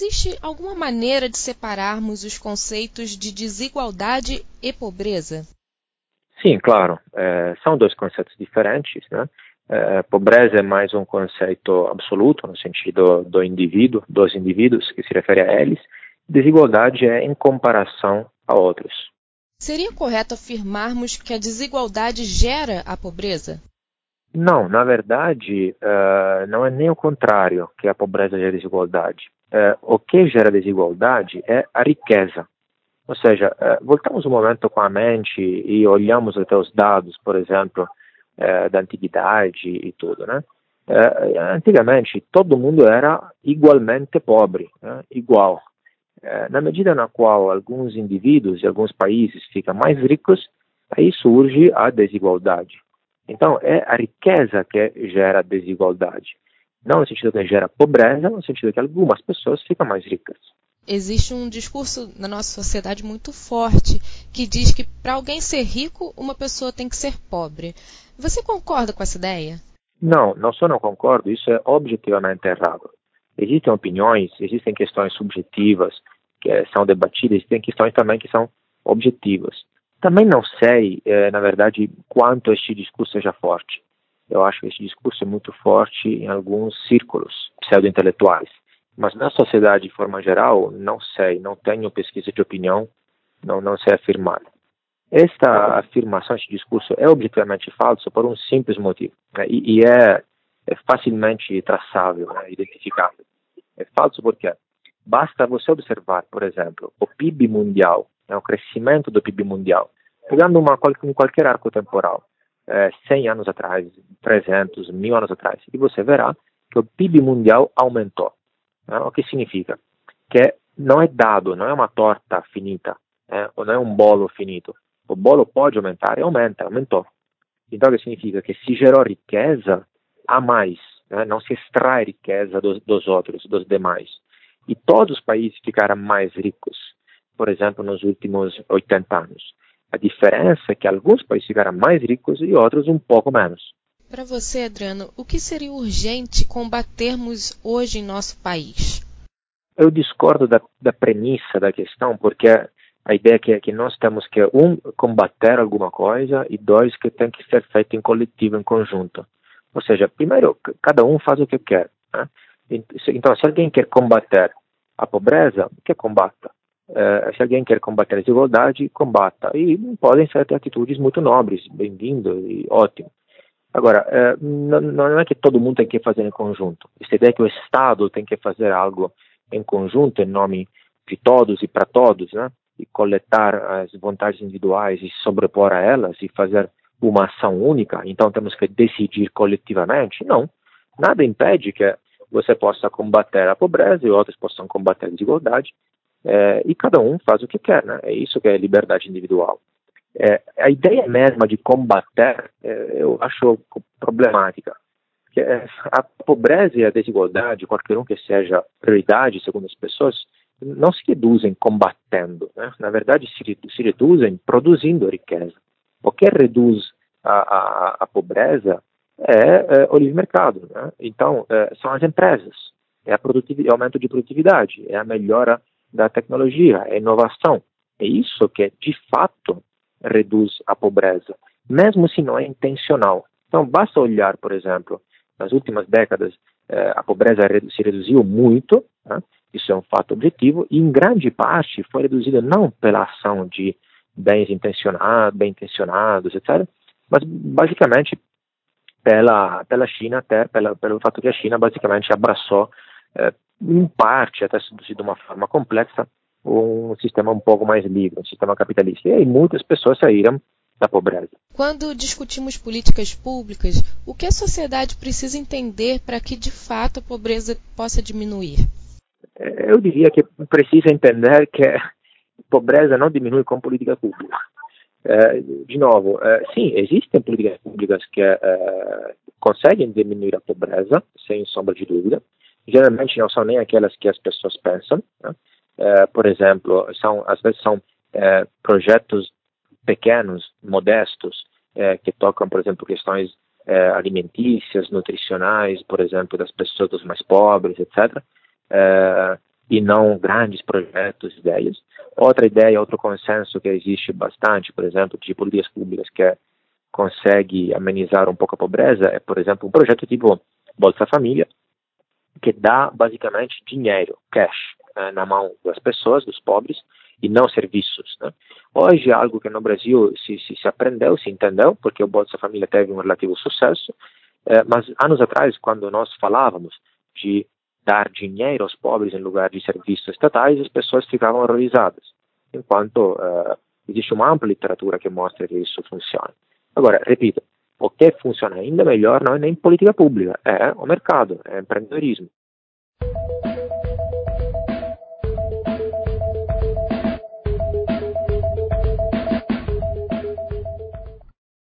Existe alguma maneira de separarmos os conceitos de desigualdade e pobreza? Sim, claro. É, são dois conceitos diferentes. Né? É, pobreza é mais um conceito absoluto, no sentido do indivíduo, dos indivíduos, que se refere a eles. Desigualdade é em comparação a outros. Seria correto afirmarmos que a desigualdade gera a pobreza? Não, na verdade, uh, não é nem o contrário que a pobreza gera desigualdade. Uh, o que gera desigualdade é a riqueza. Ou seja, uh, voltamos um momento com a mente e olhamos até os dados, por exemplo, da antiguidade e tudo, né? antigamente, todo mundo era igualmente pobre, né? igual. na medida na qual alguns indivíduos e alguns países ficam mais ricos, aí surge a desigualdade. Então, é a riqueza que gera desigualdade. Não no sentido que gera pobreza, no sentido que algumas pessoas ficam mais ricas. Existe um discurso na nossa sociedade muito forte que diz que para alguém ser rico, uma pessoa tem que ser pobre. Você concorda com essa ideia? Não, não só não concordo, isso é objetivamente errado. Existem opiniões, existem questões subjetivas que são debatidas, existem questões também que são objetivas. Também não sei, é, na verdade, quanto este discurso seja forte. Eu acho que este discurso é muito forte em alguns círculos pseudo-intelectuais. Mas na sociedade, de forma geral, não sei, não tenho pesquisa de opinião, não, não sei afirmar. Esta afirmação, este discurso é objetivamente falso por um simples motivo, né? e, e é, é, facilmente traçável, né? identificável. É falso porque basta você observar, por exemplo, o PIB mundial né, o crescimento do PIB mundial. Pegando uma, um qualquer arco temporal, é, 100 anos atrás, 300, mil anos atrás, e você verá que o PIB mundial aumentou. Né? O que significa? Que não é dado, não é uma torta finita, né? ou não é um bolo finito. O bolo pode aumentar e aumenta, aumentou. Então, o que significa? Que se gerou riqueza a mais, né? não se extrai riqueza dos, dos outros, dos demais. E todos os países ficaram mais ricos por exemplo, nos últimos 80 anos. A diferença é que alguns países ficaram mais ricos e outros um pouco menos. Para você, Adriano, o que seria urgente combatermos hoje em nosso país? Eu discordo da, da premissa da questão, porque a ideia é que, que nós temos que, um, combater alguma coisa e dois, que tem que ser feito em coletivo, em conjunto. Ou seja, primeiro, cada um faz o que quer. Né? Então, se alguém quer combater a pobreza, que combata. Uh, se alguém quer combater a desigualdade, combata. E podem ser até atitudes muito nobres, bem-vindo e ótimo. Agora, uh, não, é que todo mundo tem que fazer em conjunto. Essa ideia é que o Estado tem que fazer algo em conjunto, em nome de todos e para todos, né? E coletar as vontades individuais e sobrepor a elas e fazer uma ação única. Então temos que decidir coletivamente. Não. Nada impede que você possa combater a pobreza e outros possam combater a desigualdade é, e cada um faz o que quer, né? É isso que é liberdade individual. É, a ideia mesma de combater, é, eu acho problemática. Porque é, a pobreza e a desigualdade, qualquer um que seja prioridade, segundo as pessoas, não se reduzem combatendo, né? Na verdade, se, se reduzem produzindo riqueza. O que reduz a, a, a pobreza é, é, o livre mercado, né? Então, é, são as empresas, é a é aumento de produtividade, é a melhora da tecnologia, a inovação. É isso que, de fato, reduz a pobreza, mesmo se não é intencional. Então, basta olhar, por exemplo, nas últimas décadas, eh, a pobreza se reduziu muito, né? isso é um fato objetivo, e em grande parte foi reduzida não pela ação de bens intencionados, bem intencionados, etc., mas basicamente pela, pela China, até pela, pelo fato que a China basicamente abraçou eh, em parte, até de uma forma complexa, um sistema um pouco mais livre, um sistema capitalista. E aí muitas pessoas saíram da pobreza. Quando discutimos políticas públicas, o que a sociedade precisa entender para que de fato a pobreza possa diminuir? É, eu diria que precisa entender que pobreza não diminui com política pública. É, de novo, é, sim, existem políticas públicas que conseguem diminuir a pobreza, sem sombra de dúvida, geralmente não são nem aquelas que as pessoas pensam. Né? É, por exemplo, são às vezes são é, projetos pequenos, modestos, é, que tocam, por exemplo, questões alimentícias, nutricionais, por exemplo, das pessoas dos mais pobres, etc. E não grandes projetos, ideias. Outra ideia, outro consenso que existe bastante, por exemplo, de políticas públicas que consegue amenizar um pouco a pobreza, é, por exemplo, um projeto tipo Bolsa Família, que dá basicamente dinheiro, cash, né, na mão das pessoas, dos pobres, e não serviços. Né? Hoje é algo que no Brasil se, se, se, aprendeu, se entendeu, porque o Bolsa Família teve um relativo sucesso, eh, mas anos atrás, quando nós falávamos de dar dinheiro aos pobres em lugar de serviços estatais, as pessoas ficavam horrorizadas, enquanto uh, existe uma ampla literatura que mostra que isso funciona. Agora, repito, o que funciona ainda melhor não é nem política pública, é o mercado, é empreendedorismo.